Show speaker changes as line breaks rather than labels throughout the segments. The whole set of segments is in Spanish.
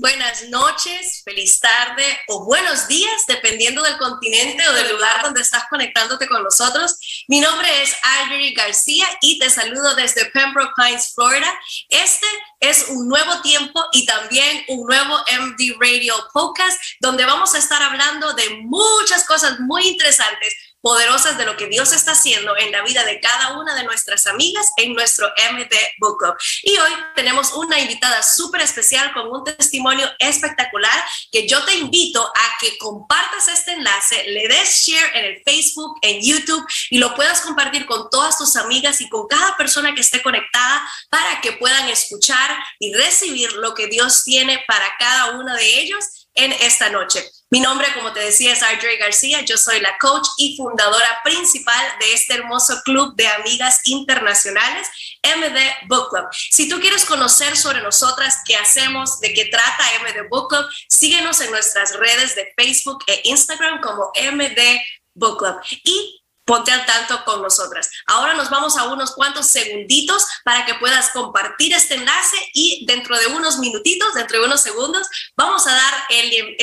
buenas noches, feliz tarde o buenos días, dependiendo del continente o del lugar donde estás conectándote con nosotros. Mi nombre es Ivory García y te saludo desde Pembroke Pines, Florida. Este es un nuevo tiempo y también un nuevo MD Radio podcast donde vamos a estar hablando de muchas cosas muy interesantes poderosas de lo que Dios está haciendo en la vida de cada una de nuestras amigas en nuestro MD Book Club. Y hoy tenemos una invitada súper especial con un testimonio espectacular que yo te invito a que compartas este enlace, le des share en el Facebook, en YouTube y lo puedas compartir con todas tus amigas y con cada persona que esté conectada para que puedan escuchar y recibir lo que Dios tiene para cada uno de ellos en esta noche. Mi nombre, como te decía, es Audrey García. Yo soy la coach y fundadora principal de este hermoso club de amigas internacionales, MD Book Club. Si tú quieres conocer sobre nosotras, qué hacemos, de qué trata MD Book Club, síguenos en nuestras redes de Facebook e Instagram como MD Book Club. Y ponte al tanto con nosotras. Ahora nos vamos a unos cuantos segunditos para que puedas compartir este enlace y dentro de unos minutitos, dentro de unos segundos, vamos a dar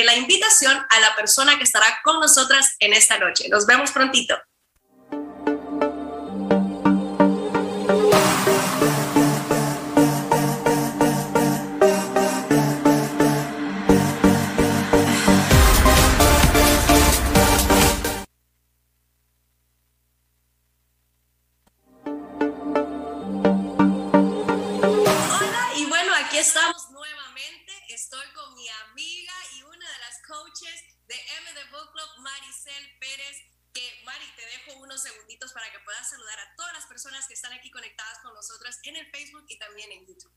la invitación a la persona que estará con nosotras en esta noche. Nos vemos prontito. aquí conectadas con nosotras en el Facebook y también en YouTube.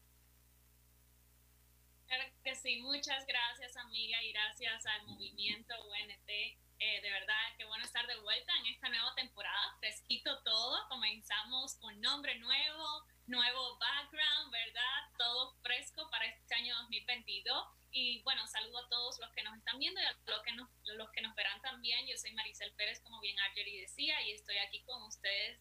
Claro que sí, muchas gracias amiga y gracias al movimiento UNT. Eh, de verdad, qué bueno
estar de vuelta en esta
nueva temporada, fresquito todo, comenzamos con nombre nuevo, nuevo background, ¿verdad? Todo fresco para
este año 2022. Y bueno, saludo a todos los que nos están viendo y a los que nos, los que nos verán también. Yo soy Maricel Pérez, como bien Argery decía, y estoy aquí con ustedes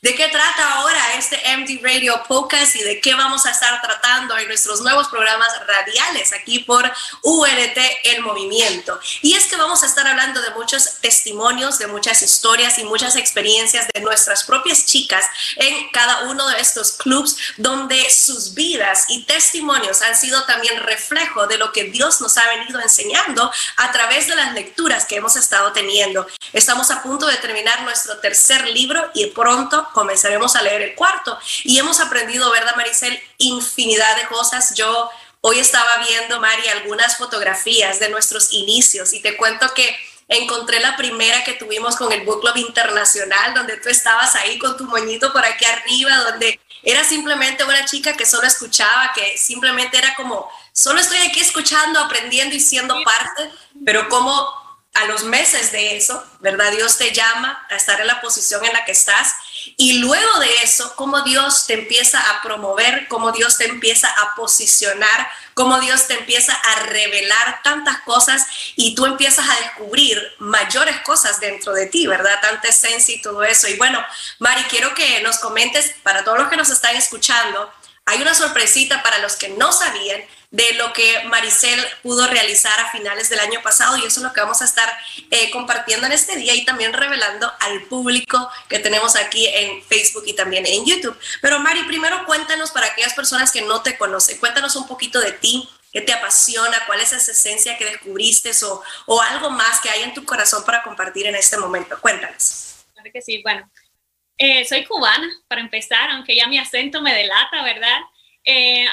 ¿de qué trata ahora este MD Radio Podcast y de qué vamos a estar tratando en nuestros nuevos programas radiales aquí por UNT El Movimiento? Y es que vamos a estar hablando de muchos testimonios, de muchas historias y muchas experiencias de nuestras propias chicas en cada uno de estos clubs donde sus vidas y testimonios han sido también reflejo de lo que Dios nos ha venido enseñando a través de las lecturas que hemos estado teniendo. Estamos a punto de terminar nuestro tercer libro y pronto comenzaremos a leer el cuarto. Y hemos aprendido, ¿verdad, Maricel? Infinidad de cosas. Yo hoy estaba viendo, Mari, algunas fotografías de nuestros inicios y te cuento que encontré la primera que tuvimos con el Book Club Internacional, donde tú estabas ahí con tu moñito por aquí arriba, donde era simplemente una chica que solo escuchaba, que simplemente era como, solo estoy aquí escuchando, aprendiendo y siendo parte, pero como a los meses de eso, ¿verdad? Dios te llama a estar en la posición en la que estás y luego de eso, cómo Dios te empieza a promover, cómo Dios te empieza a posicionar, cómo Dios te empieza a revelar tantas cosas y tú empiezas a descubrir mayores cosas dentro de ti, ¿verdad? Tanta esencia y todo eso. Y bueno, Mari, quiero que nos comentes, para todos los que nos están escuchando, hay una sorpresita para los que no sabían de lo que Maricel pudo realizar a finales del año pasado y eso es lo que vamos a estar eh, compartiendo en este día y también revelando al público que tenemos aquí en Facebook y también en YouTube. Pero Mari, primero cuéntanos para aquellas personas que no te conocen, cuéntanos un poquito de ti, qué te apasiona, cuál es esa esencia que descubriste o, o algo más que hay en tu corazón para compartir en este momento. Cuéntanos.
Claro que sí, bueno. Eh, soy cubana, para empezar, aunque ya mi acento me delata, ¿verdad? Eh,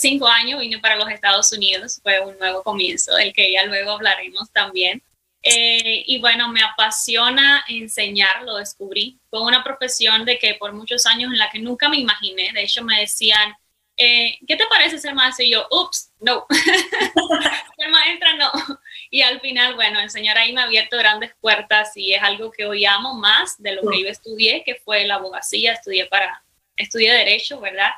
cinco años vine para los Estados Unidos, fue un nuevo comienzo, del que ya luego hablaremos también. Eh, y bueno, me apasiona enseñar, lo descubrí. Fue una profesión de que por muchos años en la que nunca me imaginé, de hecho me decían, eh, ¿qué te parece ser maestra? Y yo, ups, no, ser maestra no. Y al final, bueno, el Señor ahí me ha abierto grandes puertas y es algo que hoy amo más de lo que yo estudié, que fue la abogacía, estudié para, estudié Derecho, ¿verdad?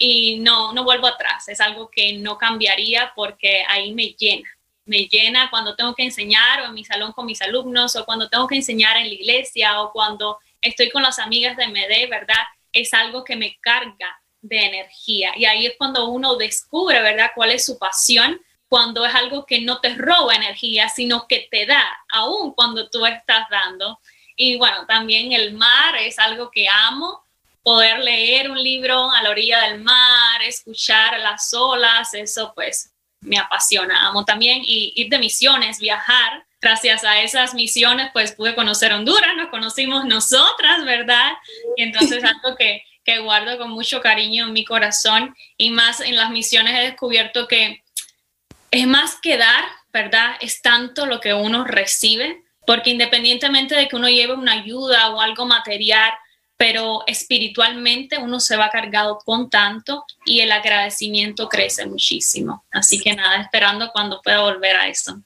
Y no, no vuelvo atrás, es algo que no cambiaría porque ahí me llena, me llena cuando tengo que enseñar o en mi salón con mis alumnos o cuando tengo que enseñar en la iglesia o cuando estoy con las amigas de MD, ¿verdad? Es algo que me carga de energía. Y ahí es cuando uno descubre, ¿verdad?, cuál es su pasión, cuando es algo que no te roba energía, sino que te da, aún cuando tú estás dando. Y bueno, también el mar es algo que amo, poder leer un libro a la orilla del mar, escuchar las olas, eso pues me apasiona. Amo también ir de misiones, viajar. Gracias a esas misiones pues pude conocer Honduras, nos conocimos nosotras, ¿verdad? Y entonces algo que que guardo con mucho cariño en mi corazón y más en las misiones he descubierto que es más que dar, ¿verdad? Es tanto lo que uno recibe, porque independientemente de que uno lleve una ayuda o algo material, pero espiritualmente uno se va cargado con tanto y el agradecimiento crece muchísimo. Así que nada, esperando cuando pueda volver a eso.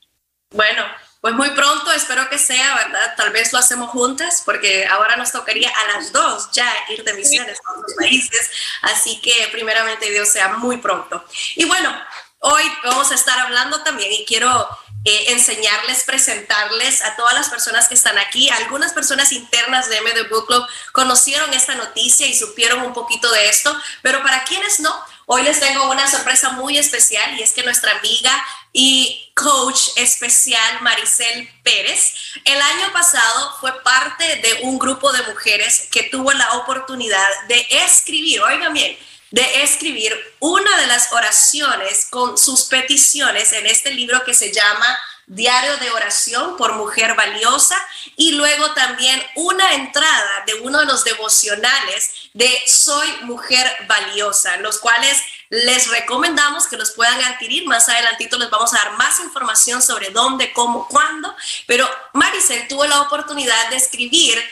Bueno, pues muy pronto, espero que sea, ¿verdad? Tal vez lo hacemos juntas, porque ahora nos tocaría a las dos ya ir de misiones a otros países. Así que primeramente Dios sea muy pronto. Y bueno, hoy vamos a estar hablando también y quiero eh, enseñarles, presentarles a todas las personas que están aquí. Algunas personas internas de MD Book Club conocieron esta noticia y supieron un poquito de esto, pero para quienes no, hoy les tengo una sorpresa muy especial y es que nuestra amiga y coach especial Maricel Pérez. El año pasado fue parte de un grupo de mujeres que tuvo la oportunidad de escribir, oigan bien, de escribir una de las oraciones con sus peticiones en este libro que se llama Diario de Oración por Mujer Valiosa y luego también una entrada de uno de los devocionales de Soy Mujer Valiosa, los cuales les recomendamos que los puedan adquirir. Más adelantito les vamos a dar más información sobre dónde, cómo, cuándo. Pero Maricel tuvo la oportunidad de escribir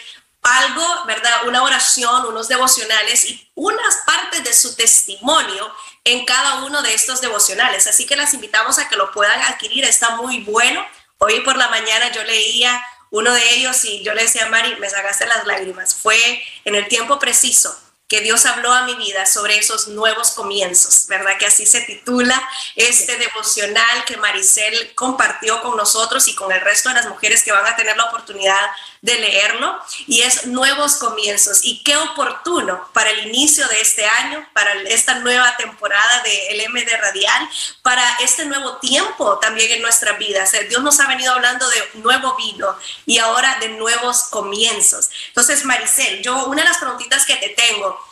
algo, ¿verdad? Una oración, unos devocionales y unas partes de su testimonio en cada uno de estos devocionales. Así que las invitamos a que lo puedan adquirir. Está muy bueno. Hoy por la mañana yo leía uno de ellos y yo le decía a Mari, me sacaste las lágrimas. Fue en el tiempo preciso que Dios habló a mi vida sobre esos nuevos comienzos, ¿verdad? Que así se titula este devocional que Maricel compartió con nosotros y con el resto de las mujeres que van a tener la oportunidad de leerlo. Y es nuevos comienzos. Y qué oportuno para el inicio de este año, para esta nueva temporada de LMD Radial, para este nuevo tiempo también en nuestra vida. Dios nos ha venido hablando de nuevo vino y ahora de nuevos comienzos. Entonces, Maricel, yo una de las preguntitas que te tengo,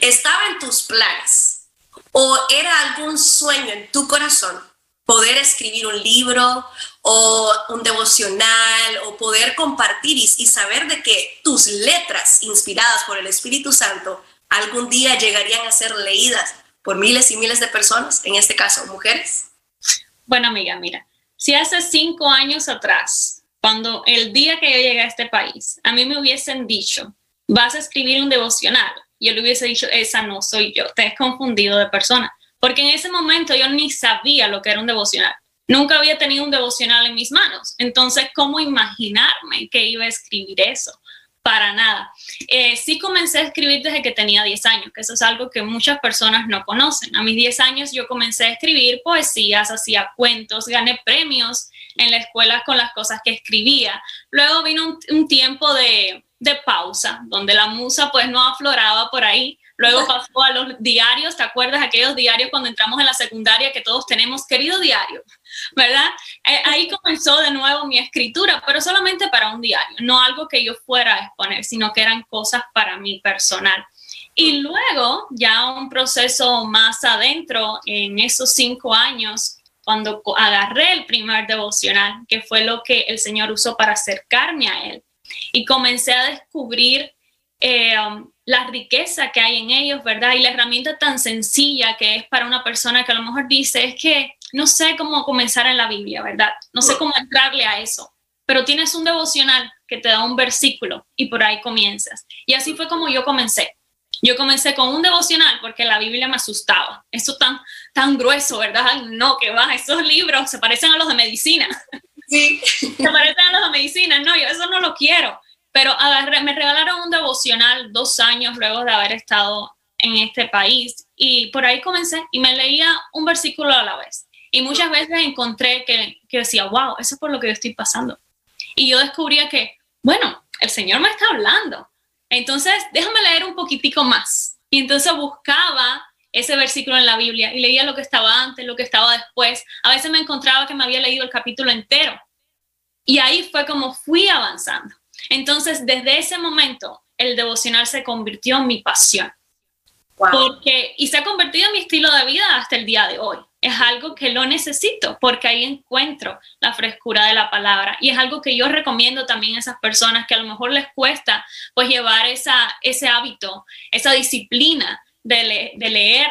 ¿Estaba en tus planes o era algún sueño en tu corazón poder escribir un libro o un devocional o poder compartir y, saber de que tus letras inspiradas por el Espíritu Santo algún día llegarían a ser leídas por miles y miles de personas, en este caso mujeres?
Bueno, amiga, mira, si hace cinco años atrás, cuando el día que yo llegué a este país, a mí me hubiesen dicho, vas a escribir un devocional yo le hubiese dicho, esa no soy yo, te has confundido de persona. Porque en ese momento yo ni sabía lo que era un devocional. Nunca había tenido un devocional en mis manos. Entonces, ¿cómo imaginarme que iba a escribir eso? Para nada. Eh, sí comencé a escribir desde que tenía 10 años, que eso es algo que muchas personas no conocen. A mis 10 años yo comencé a escribir poesías, hacía cuentos, gané premios en la escuela con las cosas que escribía. Luego vino un tiempo de, de pausa, donde la musa pues no afloraba por ahí. Luego pasó a los diarios, ¿te acuerdas aquellos diarios cuando entramos en la secundaria que todos tenemos querido diario? ¿Verdad? Eh, ahí comenzó de nuevo mi escritura, pero solamente para un diario, no algo que yo fuera a exponer, sino que eran cosas para mí personal. Y luego, ya un proceso más adentro, en esos cinco años, cuando agarré el primer devocional, que fue lo que el Señor usó para acercarme a Él y comencé a descubrir eh, um, la riqueza que hay en ellos, ¿verdad? Y la herramienta tan sencilla que es para una persona que a lo mejor dice, es que no sé cómo comenzar en la Biblia, ¿verdad? No sé cómo entrarle a eso, pero tienes un devocional que te da un versículo y por ahí comienzas. Y así fue como yo comencé. Yo comencé con un devocional porque la Biblia me asustaba. Eso tan, tan grueso, ¿verdad? no, que va, esos libros se parecen a los de medicina.
Sí.
se parecen a los de medicina. No, yo eso no lo quiero. Pero me regalaron un devocional dos años luego de haber estado en este país y por ahí comencé y me leía un versículo a la vez. Y muchas veces encontré que, que decía, wow, eso es por lo que yo estoy pasando. Y yo descubría que, bueno, el Señor me está hablando. Entonces, déjame leer un poquitico más. Y entonces buscaba ese versículo en la Biblia y leía lo que estaba antes, lo que estaba después. A veces me encontraba que me había leído el capítulo entero. Y ahí fue como fui avanzando. Entonces, desde ese momento, el devocional se convirtió en mi pasión. Porque, y se ha convertido en mi estilo de vida hasta el día de hoy. Es algo que lo necesito porque ahí encuentro la frescura de la palabra y es algo que yo recomiendo también a esas personas que a lo mejor les cuesta pues llevar esa, ese hábito, esa disciplina de, de leer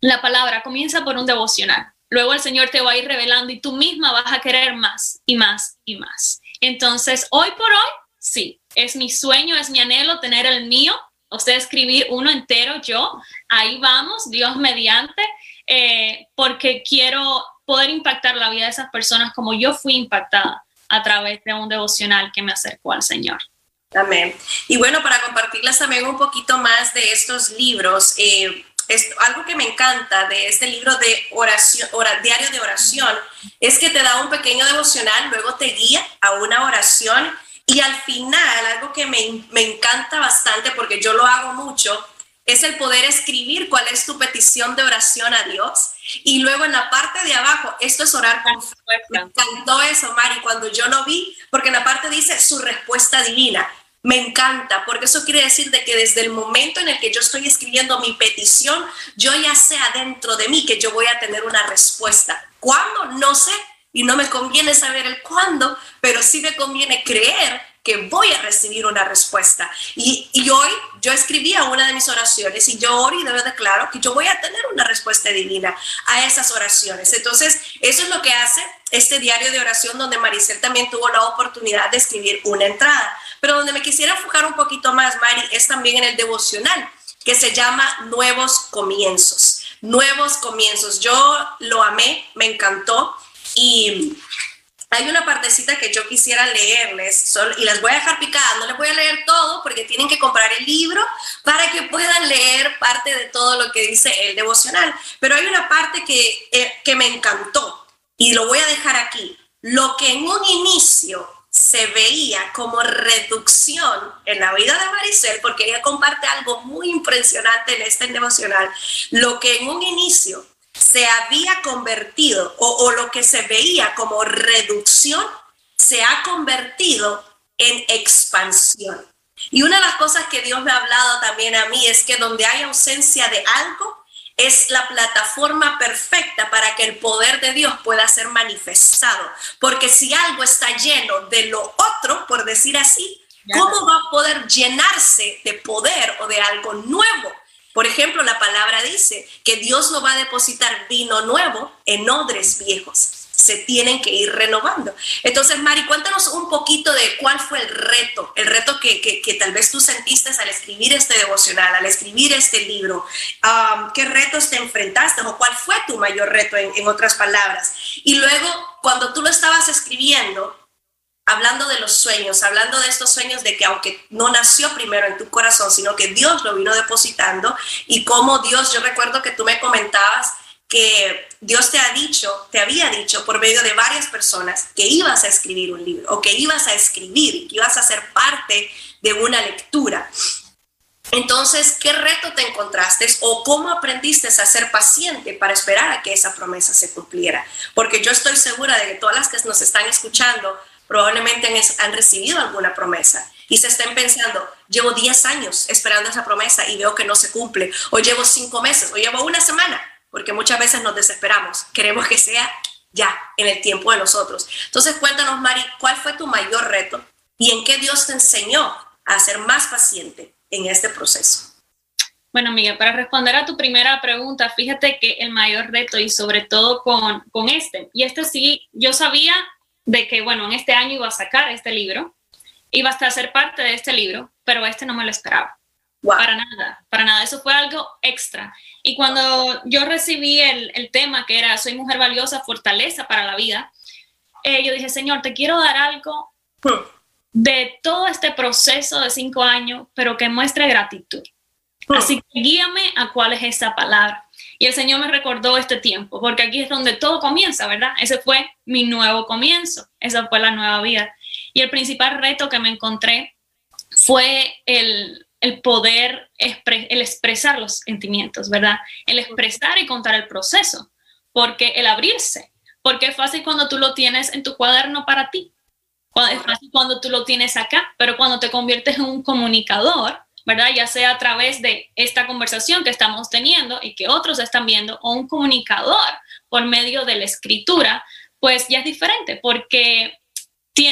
la palabra. Comienza por un devocional. Luego el Señor te va a ir revelando y tú misma vas a querer más y más y más. Entonces, hoy por hoy, sí, es mi sueño, es mi anhelo tener el mío usted escribir uno entero yo, ahí vamos, Dios mediante, eh, porque quiero poder impactar la vida de esas personas como yo fui impactada a través de un devocional que me acercó al Señor.
Amén. Y bueno, para compartirles también un poquito más de estos libros, eh, algo que me encanta de este libro de oración, diario de oración, es que te da un pequeño devocional, luego te guía a una oración y al final, algo que me, me encanta bastante, porque yo lo hago mucho, es el poder escribir cuál es tu petición de oración a Dios. Y luego en la parte de abajo, esto es orar con fe. Me encantó eso, Mari, cuando yo lo vi, porque en la parte dice su respuesta divina. Me encanta, porque eso quiere decir de que desde el momento en el que yo estoy escribiendo mi petición, yo ya sé adentro de mí que yo voy a tener una respuesta. ¿Cuándo? No sé, y no me conviene saber el cuándo, pero sí me conviene creer que voy a recibir una respuesta. Y, hoy yo escribía una de mis oraciones y yo oro y debo declaro que yo voy a tener una respuesta divina a esas oraciones. Entonces, eso es lo que hace este diario de oración donde Maricel también tuvo la oportunidad de escribir una entrada. Pero donde me quisiera enfocar un poquito más, Mari, es también en el devocional, que se llama Nuevos Comienzos. Nuevos Comienzos. Yo lo amé, me encantó y hay una partecita que yo quisiera leerles y las voy a dejar picadas, no les voy a leer todo porque tienen que comprar el libro para que puedan leer parte de todo lo que dice el devocional. Pero hay una parte que, eh, que me encantó y lo voy a dejar aquí. Lo que en un inicio se veía como reducción en la vida de Maricel, porque ella comparte algo muy impresionante en este devocional, lo que en un inicio se había convertido o, lo que se veía como reducción se ha convertido en expansión. Y una de las cosas que Dios me ha hablado también a mí es que donde hay ausencia de algo, es la plataforma perfecta para que el poder de Dios pueda ser manifestado. Porque si algo está lleno de lo otro, por decir así, ¿cómo va a poder llenarse de poder o de algo nuevo? Por ejemplo, la palabra dice que Dios no va a depositar vino nuevo en odres viejos. Se tienen que ir renovando. Entonces, Mari, cuéntanos un poquito de cuál fue el reto, el reto que, tal vez tú sentiste al escribir este devocional, al escribir este libro. ¿Qué retos te enfrentaste o cuál fue tu mayor reto, en otras palabras? Y luego, cuando tú lo estabas escribiendo, hablando de los sueños, hablando de estos sueños de que aunque no nació primero en tu corazón, sino que Dios lo vino depositando y como Dios, yo recuerdo que tú me comentabas que Dios te ha dicho, te había dicho por medio de varias personas que ibas a escribir un libro o que ibas a escribir, que ibas a ser parte de una lectura. Entonces, ¿qué reto te encontraste o cómo aprendiste a ser paciente para esperar a que esa promesa se cumpliera? Porque yo estoy segura de que todas las que nos están escuchando probablemente han, recibido alguna promesa y se estén pensando, llevo 10 años esperando esa promesa y veo que no se cumple, o llevo 5 meses, o llevo una semana, porque muchas veces nos desesperamos, queremos que sea ya, en el tiempo de nosotros. Entonces cuéntanos, Mari, ¿cuál fue tu mayor reto y en qué Dios te enseñó a ser más paciente en este proceso?
Bueno, Miguel, para responder a tu primera pregunta, fíjate que el mayor reto y sobre todo con, con este, y este sí, yo sabía de que, bueno, en este año iba a sacar este libro, iba a ser parte de este libro, pero este no me lo esperaba. Para nada, para nada. Eso fue algo extra. Y cuando yo recibí el, el tema que era Soy mujer valiosa, fortaleza para la vida, eh, yo dije, Señor, te quiero dar algo hmm. de todo este proceso de cinco años, pero que muestre gratitud. Hmm. Así que guíame a cuál es esa palabra. Y el Señor me recordó este tiempo, porque aquí es donde todo comienza, ¿verdad? Ese fue mi nuevo comienzo, esa fue la nueva vida. Y el principal reto que me encontré fue el, el poder el expresar los sentimientos, ¿verdad? El expresar y contar el proceso, porque el abrirse, porque es fácil cuando tú lo tienes en tu cuaderno para ti, es fácil cuando tú lo tienes acá, pero cuando te conviertes en un comunicador, ¿verdad? Ya sea a través de esta conversación que estamos teniendo y que otros están viendo, o un comunicador por medio de la escritura, pues ya es diferente, porque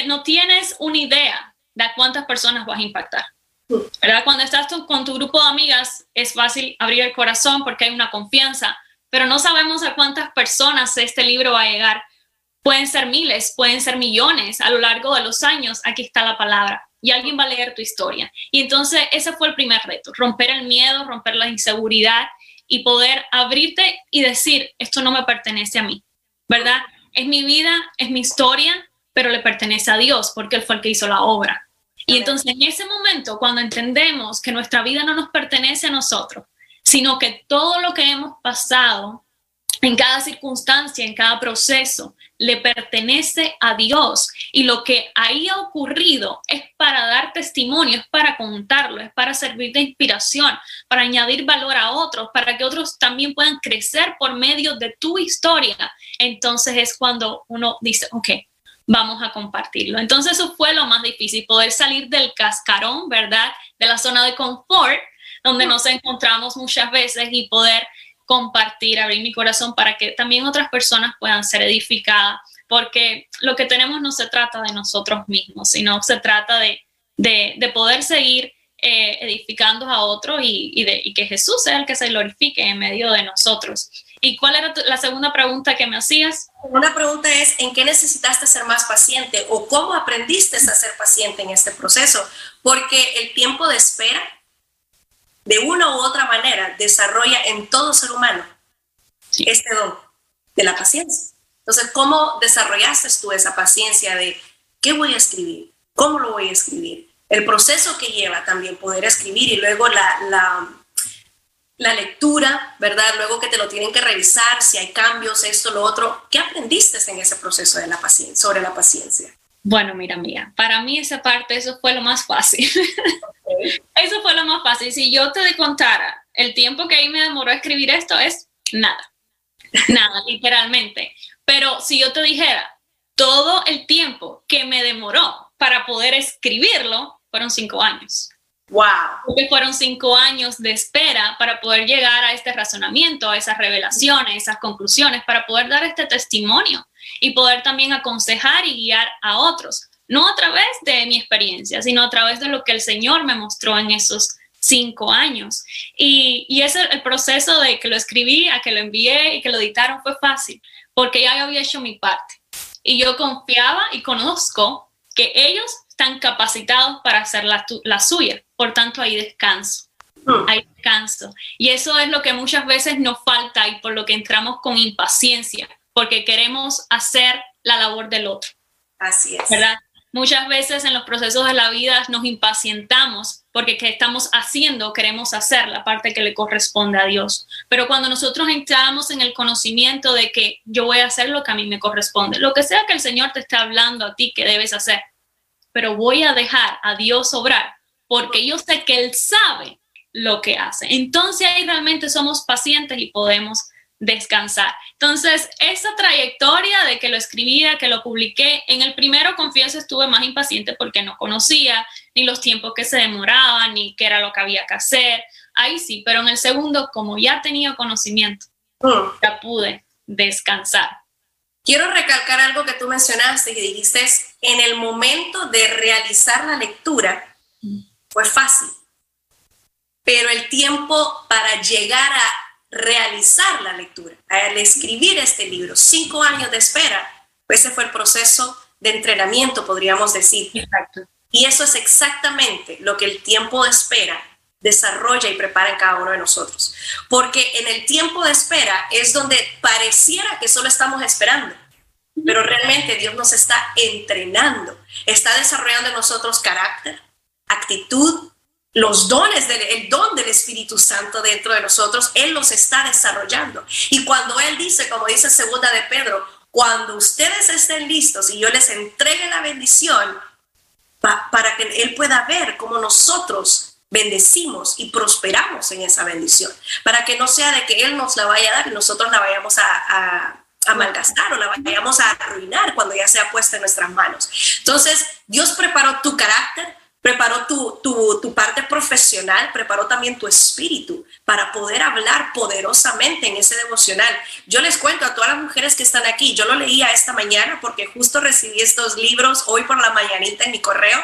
no tienes una idea de cuántas personas vas a impactar. ¿verdad? Cuando estás con tu grupo de amigas es fácil abrir el corazón porque hay una confianza, pero no sabemos a cuántas personas este libro va a llegar. Pueden ser miles, pueden ser millones a lo largo de los años. Aquí está la palabra y alguien va a leer tu historia. Y entonces ese fue el primer reto, romper el miedo, romper la inseguridad y poder abrirte y decir, esto no me pertenece a mí, ¿verdad? Es mi vida, es mi historia, pero le pertenece a Dios porque Él fue el que hizo la obra. Y entonces en ese momento, cuando entendemos que nuestra vida no nos pertenece a nosotros, sino que todo lo que hemos pasado en cada circunstancia, en cada proceso, le pertenece a Dios. Y lo que ahí ha ocurrido es para dar testimonio, es para contarlo, es para servir de inspiración, para añadir valor a otros, para que otros también puedan crecer por medio de tu historia. Entonces es cuando uno dice, ok, vamos a compartirlo. Entonces eso fue lo más difícil, poder salir del cascarón, ¿verdad? De la zona de confort, donde nos encontramos muchas veces y poder compartir, abrir mi corazón para que también otras personas puedan ser edificadas, porque lo que tenemos no se trata de nosotros mismos, sino se trata de, de, poder seguir eh, edificando a otros y, y, que Jesús sea el que se glorifique en medio de nosotros. ¿Y cuál era la segunda pregunta que me hacías?
Una pregunta es, ¿en qué necesitaste ser más paciente o cómo aprendiste a ser paciente en este proceso? Porque el tiempo de espera, de una u otra manera, desarrolla en todo ser humano este don de la paciencia. Entonces, ¿cómo desarrollaste tú esa paciencia de qué voy a escribir? ¿Cómo lo voy a escribir? El proceso que lleva también poder escribir y luego la, la la lectura, ¿verdad? Luego que te lo tienen que revisar, si hay cambios, esto, lo otro. ¿Qué aprendiste en ese proceso de la paciencia, sobre la paciencia?
Bueno, mira, mía, para mí esa parte, eso fue lo más fácil. eso fue lo más fácil. Si yo te contara el tiempo que ahí me demoró a escribir esto, es nada. Nada, literalmente. Pero si yo te dijera todo el tiempo que me demoró para poder escribirlo, fueron cinco años.
Wow.
Porque fueron cinco años de espera para poder llegar a este razonamiento, a esas revelaciones, esas conclusiones, para poder dar este testimonio y poder también aconsejar y guiar a otros, no a través de mi experiencia, sino a través de lo que el Señor me mostró en esos cinco años. Y, y ese el proceso de que lo escribí, a que lo envié y que lo editaron fue fácil, porque ya había hecho mi parte. Y yo confiaba y conozco que ellos están capacitados para hacer la, la suya. Por tanto, hay descanso. Hmm. Hay descanso. Y eso es lo que muchas veces nos falta y por lo que entramos con impaciencia, porque queremos hacer la labor del otro.
Así es.
¿Verdad? Muchas veces en los procesos de la vida nos impacientamos porque que estamos haciendo, queremos hacer la parte que le corresponde a Dios. Pero cuando nosotros entramos en el conocimiento de que yo voy a hacer lo que a mí me corresponde, lo que sea que el Señor te esté hablando a ti que debes hacer, pero voy a dejar a Dios obrar porque yo sé que Él sabe lo que hace. Entonces ahí realmente somos pacientes y podemos descansar. Entonces, esa trayectoria de que lo escribía, que lo publiqué, en el primero, confieso, estuve más impaciente porque no conocía ni los tiempos que se demoraban, ni qué era lo que había que hacer. Ahí sí, pero en el segundo, como ya tenía conocimiento, mm. ya pude descansar.
Quiero recalcar algo que tú mencionaste y dijiste, en el momento de realizar la lectura fue fácil, pero el tiempo para llegar a realizar la lectura, al escribir este libro, cinco años de espera, ese fue el proceso de entrenamiento, podríamos decir.
Exacto.
Y eso es exactamente lo que el tiempo de espera desarrolla y prepara en cada uno de nosotros. Porque en el tiempo de espera es donde pareciera que solo estamos esperando, pero realmente Dios nos está entrenando, está desarrollando en nosotros carácter, actitud, los dones, del, el don del Espíritu Santo dentro de nosotros, Él los está desarrollando. Y cuando Él dice, como dice segunda de Pedro, cuando ustedes estén listos y yo les entregue la bendición, para que Él pueda ver cómo nosotros bendecimos y prosperamos en esa bendición, para que no sea de que Él nos la vaya a dar y nosotros la vayamos a, a malgastar o la vayamos a arruinar cuando ya sea puesta en nuestras manos. Entonces, Dios preparó tu carácter, preparó tu, tu, tu, parte profesional, preparó también tu espíritu para poder hablar poderosamente en ese devocional. Yo les cuento a todas las mujeres que están aquí, yo lo leía esta mañana porque justo recibí estos libros hoy por la mañanita en mi correo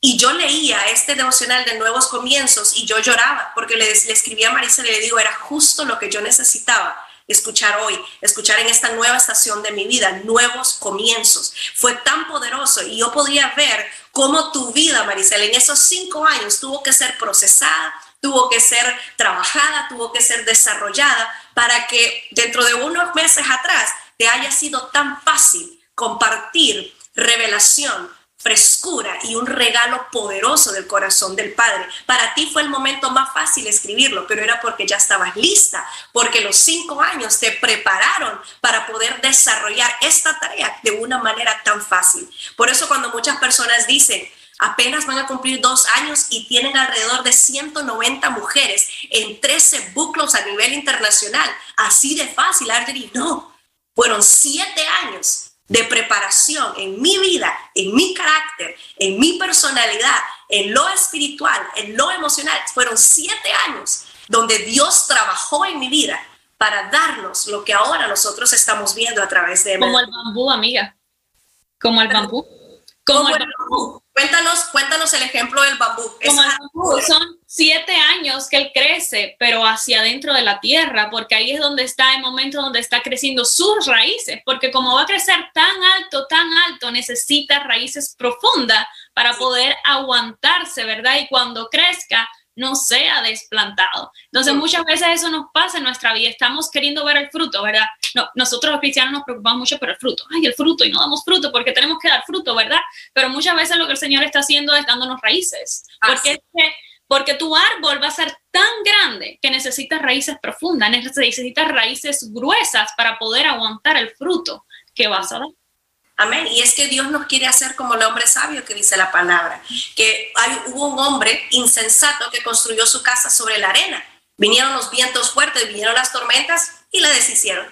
y yo leía este devocional de nuevos comienzos y yo lloraba porque le, le escribí a Marisa y le digo, era justo lo que yo necesitaba escuchar hoy, escuchar en esta nueva estación de mi vida, nuevos comienzos. Fue tan poderoso y yo podía ver cómo tu vida, Maricela, en esos cinco años tuvo que ser procesada, tuvo que ser trabajada, tuvo que ser desarrollada para que dentro de unos meses atrás te haya sido tan fácil compartir revelación, frescura y un regalo poderoso del corazón del Padre. Para ti fue el momento más fácil escribirlo, pero era porque ya estabas lista, porque los cinco años te prepararon para poder desarrollar esta tarea de una manera tan fácil. Por eso cuando muchas personas dicen, apenas van a cumplir dos años y tienen alrededor de 190 mujeres en 13 buclos a nivel internacional, así de fácil, Artery, no, fueron siete años de preparación en mi vida, en mi carácter, en mi personalidad, en lo espiritual, en lo emocional. Fueron siete años donde Dios trabajó en mi vida para darnos lo que ahora nosotros estamos viendo a través de...
Como el bambú, amiga. Como el bambú.
Como, el bambú. Cuéntanos, cuéntanos el ejemplo del bambú.
Como el bambú. Son siete años que él crece, pero hacia adentro de la tierra, porque ahí es donde está el momento donde está creciendo sus raíces, porque como va a crecer tan alto, tan alto, necesita raíces profundas para poder aguantarse, ¿verdad? Y cuando crezca, no sea desplantado. Entonces, muchas veces eso nos pasa en nuestra vida. Estamos queriendo ver el fruto, ¿verdad? No, nosotros los cristianos nos preocupamos mucho por el fruto. Ay, el fruto, y no damos fruto porque tenemos que dar fruto, ¿verdad? Pero muchas veces lo que el Señor está haciendo es dándonos raíces. Porque, porque tu árbol va a ser tan grande que necesitas raíces profundas, necesitas raíces gruesas para poder aguantar el fruto que vas a dar.
Amén. Y es que Dios nos quiere hacer como el hombre sabio que dice la palabra, que hay, hubo un hombre insensato que construyó su casa sobre la arena. Vinieron los vientos fuertes, vinieron las tormentas y la deshicieron.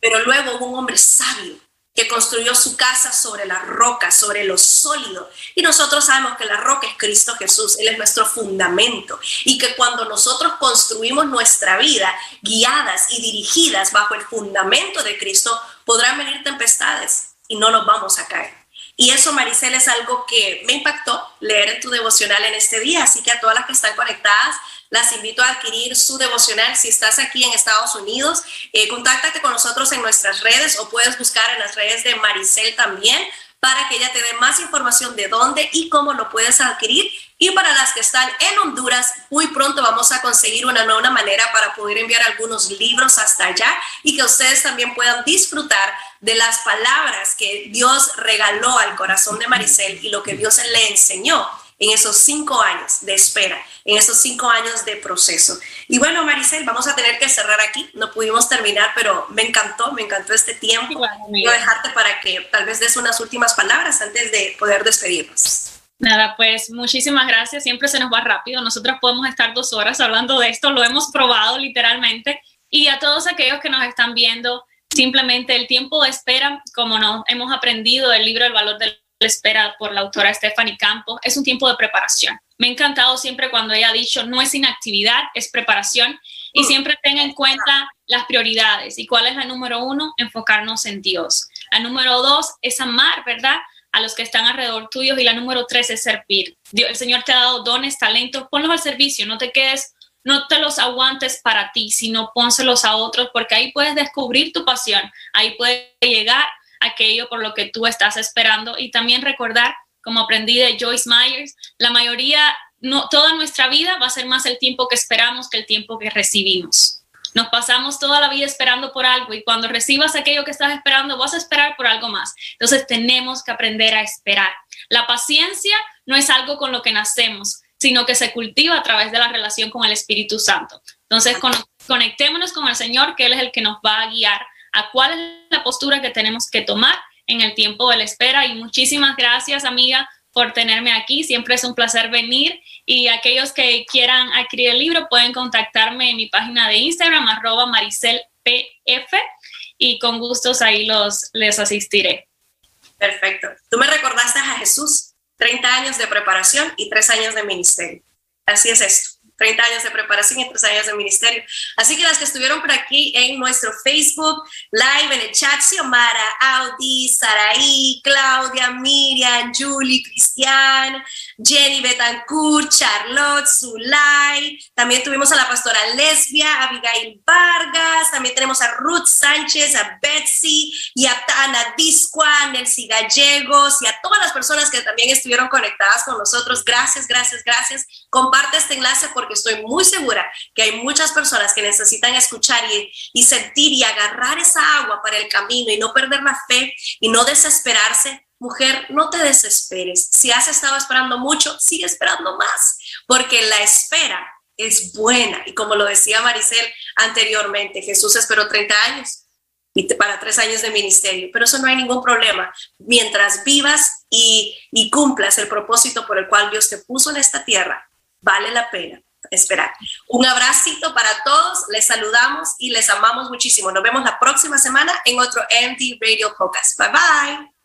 Pero luego hubo un hombre sabio que construyó su casa sobre la roca, sobre lo sólido. Y nosotros sabemos que la roca es Cristo Jesús, Él es nuestro fundamento. Y que cuando nosotros construimos nuestra vida guiadas y dirigidas bajo el fundamento de Cristo, podrán venir tempestades, y no nos vamos a caer. Y eso, Maricel, es algo que me impactó leer tu devocional en este día. Así que a todas las que están conectadas, las invito a adquirir su devocional. Si estás aquí en Estados Unidos, eh, contáctate con nosotros en nuestras redes o puedes buscar en las redes de Maricel también para que ella te dé más información de dónde y cómo lo puedes adquirir. Y para las que están en Honduras, muy pronto vamos a conseguir una nueva manera para poder enviar algunos libros hasta allá y que ustedes también puedan disfrutar de las palabras que Dios regaló al corazón de Maricel y lo que Dios le enseñó en esos cinco años de espera, en esos cinco años de proceso. Y bueno, Maricel, vamos a tener que cerrar aquí. No pudimos terminar, pero me encantó, me encantó este tiempo. Quiero dejarte para que tal vez des unas últimas palabras antes de poder despedirnos.
Nada, pues muchísimas gracias. Siempre se nos va rápido. Nosotros podemos estar dos horas hablando de esto. Lo hemos probado literalmente. Y a todos aquellos que nos están viendo, simplemente el tiempo de espera, como nos hemos aprendido del libro El valor del espera por la autora Stephanie Campos, es un tiempo de preparación. Me ha encantado siempre cuando ella ha dicho, no es inactividad, es preparación. Y mm. siempre tenga en cuenta las prioridades. ¿Y cuál es la número uno? Enfocarnos en Dios. La número dos es amar, ¿verdad? A los que están alrededor tuyos. Y la número tres es servir. Dios, el Señor te ha dado dones, talentos, ponlos al servicio. No te quedes, no te los aguantes para ti, sino pónselos a otros, porque ahí puedes descubrir tu pasión. Ahí puedes llegar aquello por lo que tú estás esperando y también recordar, como aprendí de Joyce Myers, la mayoría no, toda nuestra vida va a ser más el tiempo que esperamos que el tiempo que recibimos. Nos pasamos toda la vida esperando por algo y cuando recibas aquello que estás esperando, vas a esperar por algo más. Entonces tenemos que aprender a esperar. La paciencia no es algo con lo que nacemos, sino que se cultiva a través de la relación con el Espíritu Santo. Entonces conectémonos con el Señor, que Él es el que nos va a guiar a cuál es la postura que tenemos que tomar en el tiempo de la espera. Y muchísimas gracias, amiga, por tenerme aquí. Siempre es un placer venir. Y aquellos que quieran adquirir el libro pueden contactarme en mi página de Instagram, arroba maricelpf, y con gustos ahí los, les asistiré.
Perfecto. Tú me recordaste a Jesús, 30 años de preparación y 3 años de ministerio. Así es esto. 30 años de preparación y 3 años de ministerio. Así que las que estuvieron por aquí en nuestro Facebook Live, en el chat, Xiomara, Audi, Saraí, Claudia, Miriam, Julie, Cristian, Jenny Betancourt, Charlotte, Zulay, también tuvimos a la pastora Lesbia, Abigail Vargas, también tenemos a Ruth Sánchez, a Betsy y a Ana Discua, Nelcy Gallegos y a todas las personas que también estuvieron conectadas con nosotros. Gracias, gracias, gracias. Comparte este enlace porque estoy muy segura que hay muchas personas que necesitan escuchar y, sentir y agarrar esa agua para el camino y no perder la fe y no desesperarse. Mujer, no te desesperes. Si has estado esperando mucho, sigue esperando más, porque la espera es buena. Y como lo decía Maricel anteriormente, Jesús esperó 30 años y para tres años de ministerio, pero eso no hay ningún problema. Mientras vivas y, y cumplas el propósito por el cual Dios te puso en esta tierra, vale la pena esperar. Un abracito para todos, les saludamos y les amamos muchísimo. Nos vemos la próxima semana en otro MD Radio Podcast. Bye bye.